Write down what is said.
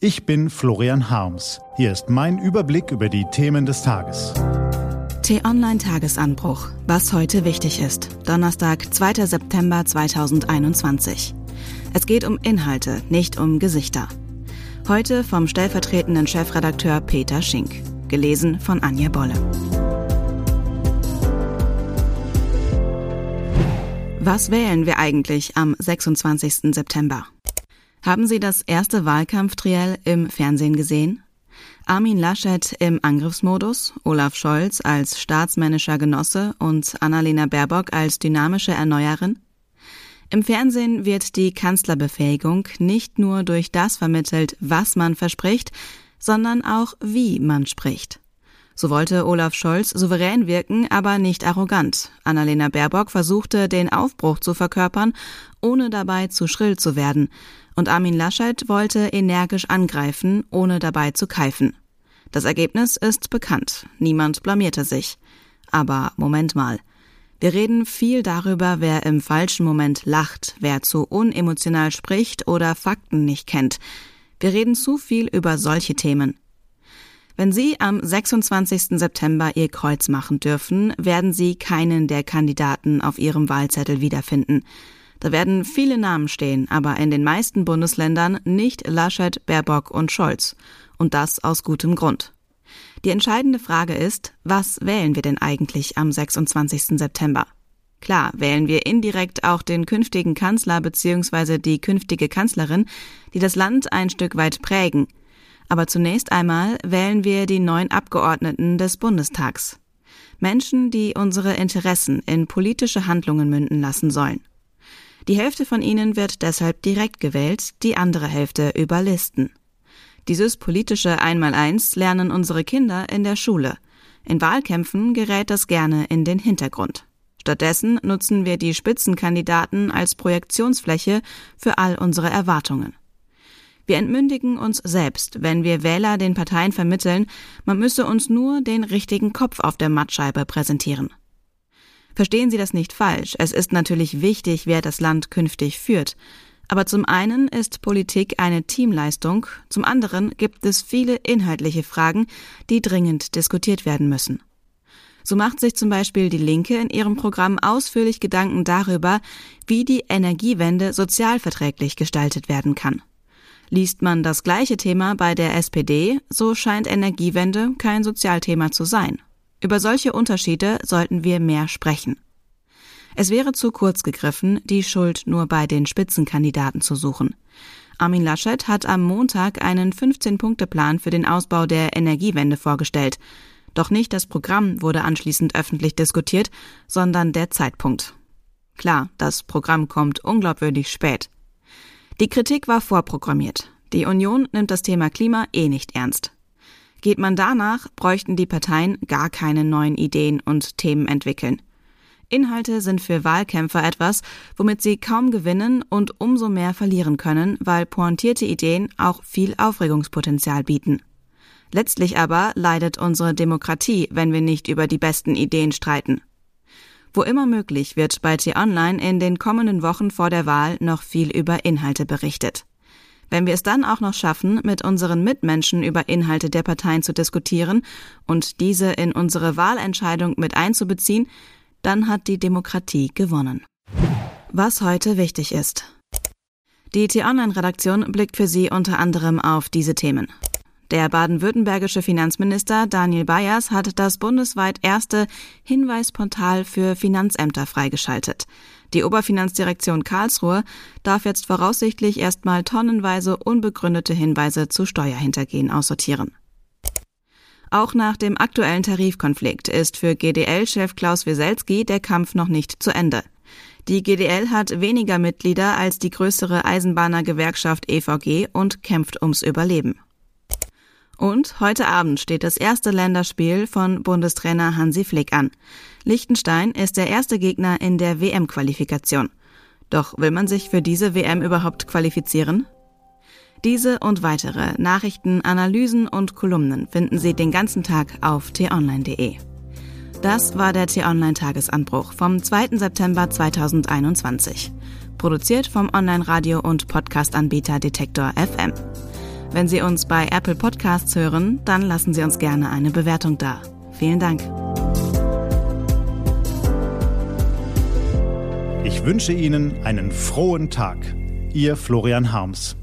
Ich bin Florian Harms. Hier ist mein Überblick über die Themen des Tages. T-Online Tagesanbruch. Was heute wichtig ist. Donnerstag, 2. September 2021. Es geht um Inhalte, nicht um Gesichter. Heute vom stellvertretenden Chefredakteur Peter Schink. Gelesen von Anja Bolle. Was wählen wir eigentlich am 26. September? Haben Sie das erste Wahlkampftriell im Fernsehen gesehen? Armin Laschet im Angriffsmodus, Olaf Scholz als staatsmännischer Genosse und Annalena Baerbock als dynamische Erneuerin? Im Fernsehen wird die Kanzlerbefähigung nicht nur durch das vermittelt, was man verspricht, sondern auch wie man spricht. So wollte Olaf Scholz souverän wirken, aber nicht arrogant. Annalena Baerbock versuchte, den Aufbruch zu verkörpern, ohne dabei zu schrill zu werden. Und Armin Laschet wollte energisch angreifen, ohne dabei zu keifen. Das Ergebnis ist bekannt. Niemand blamierte sich. Aber Moment mal. Wir reden viel darüber, wer im falschen Moment lacht, wer zu unemotional spricht oder Fakten nicht kennt. Wir reden zu viel über solche Themen. Wenn Sie am 26. September Ihr Kreuz machen dürfen, werden Sie keinen der Kandidaten auf Ihrem Wahlzettel wiederfinden. Da werden viele Namen stehen, aber in den meisten Bundesländern nicht Laschet, Baerbock und Scholz. Und das aus gutem Grund. Die entscheidende Frage ist, was wählen wir denn eigentlich am 26. September? Klar, wählen wir indirekt auch den künftigen Kanzler bzw. die künftige Kanzlerin, die das Land ein Stück weit prägen – aber zunächst einmal wählen wir die neuen Abgeordneten des Bundestags. Menschen, die unsere Interessen in politische Handlungen münden lassen sollen. Die Hälfte von ihnen wird deshalb direkt gewählt, die andere Hälfte über Listen. Dieses politische Einmaleins lernen unsere Kinder in der Schule. In Wahlkämpfen gerät das gerne in den Hintergrund. Stattdessen nutzen wir die Spitzenkandidaten als Projektionsfläche für all unsere Erwartungen. Wir entmündigen uns selbst, wenn wir Wähler den Parteien vermitteln, man müsse uns nur den richtigen Kopf auf der Mattscheibe präsentieren. Verstehen Sie das nicht falsch, es ist natürlich wichtig, wer das Land künftig führt. Aber zum einen ist Politik eine Teamleistung, zum anderen gibt es viele inhaltliche Fragen, die dringend diskutiert werden müssen. So macht sich zum Beispiel die Linke in ihrem Programm ausführlich Gedanken darüber, wie die Energiewende sozialverträglich gestaltet werden kann. Liest man das gleiche Thema bei der SPD, so scheint Energiewende kein Sozialthema zu sein. Über solche Unterschiede sollten wir mehr sprechen. Es wäre zu kurz gegriffen, die Schuld nur bei den Spitzenkandidaten zu suchen. Armin Laschet hat am Montag einen 15-Punkte-Plan für den Ausbau der Energiewende vorgestellt. Doch nicht das Programm wurde anschließend öffentlich diskutiert, sondern der Zeitpunkt. Klar, das Programm kommt unglaubwürdig spät. Die Kritik war vorprogrammiert. Die Union nimmt das Thema Klima eh nicht ernst. Geht man danach, bräuchten die Parteien gar keine neuen Ideen und Themen entwickeln. Inhalte sind für Wahlkämpfer etwas, womit sie kaum gewinnen und umso mehr verlieren können, weil pointierte Ideen auch viel Aufregungspotenzial bieten. Letztlich aber leidet unsere Demokratie, wenn wir nicht über die besten Ideen streiten. Wo immer möglich wird bei T-Online in den kommenden Wochen vor der Wahl noch viel über Inhalte berichtet. Wenn wir es dann auch noch schaffen, mit unseren Mitmenschen über Inhalte der Parteien zu diskutieren und diese in unsere Wahlentscheidung mit einzubeziehen, dann hat die Demokratie gewonnen. Was heute wichtig ist. Die T-Online-Redaktion blickt für Sie unter anderem auf diese Themen. Der baden-württembergische Finanzminister Daniel Bayers hat das bundesweit erste Hinweisportal für Finanzämter freigeschaltet. Die Oberfinanzdirektion Karlsruhe darf jetzt voraussichtlich erstmal tonnenweise unbegründete Hinweise zu Steuerhintergehen aussortieren. Auch nach dem aktuellen Tarifkonflikt ist für GDL-Chef Klaus Wieselski der Kampf noch nicht zu Ende. Die GDL hat weniger Mitglieder als die größere Eisenbahnergewerkschaft EVG und kämpft ums Überleben. Und heute Abend steht das erste Länderspiel von Bundestrainer Hansi Flick an. Liechtenstein ist der erste Gegner in der WM-Qualifikation. Doch will man sich für diese WM überhaupt qualifizieren? Diese und weitere Nachrichten, Analysen und Kolumnen finden Sie den ganzen Tag auf t-online.de. Das war der T-Online-Tagesanbruch vom 2. September 2021. Produziert vom Online-Radio- und Podcast-Anbieter Detektor FM. Wenn Sie uns bei Apple Podcasts hören, dann lassen Sie uns gerne eine Bewertung da. Vielen Dank. Ich wünsche Ihnen einen frohen Tag. Ihr Florian Harms.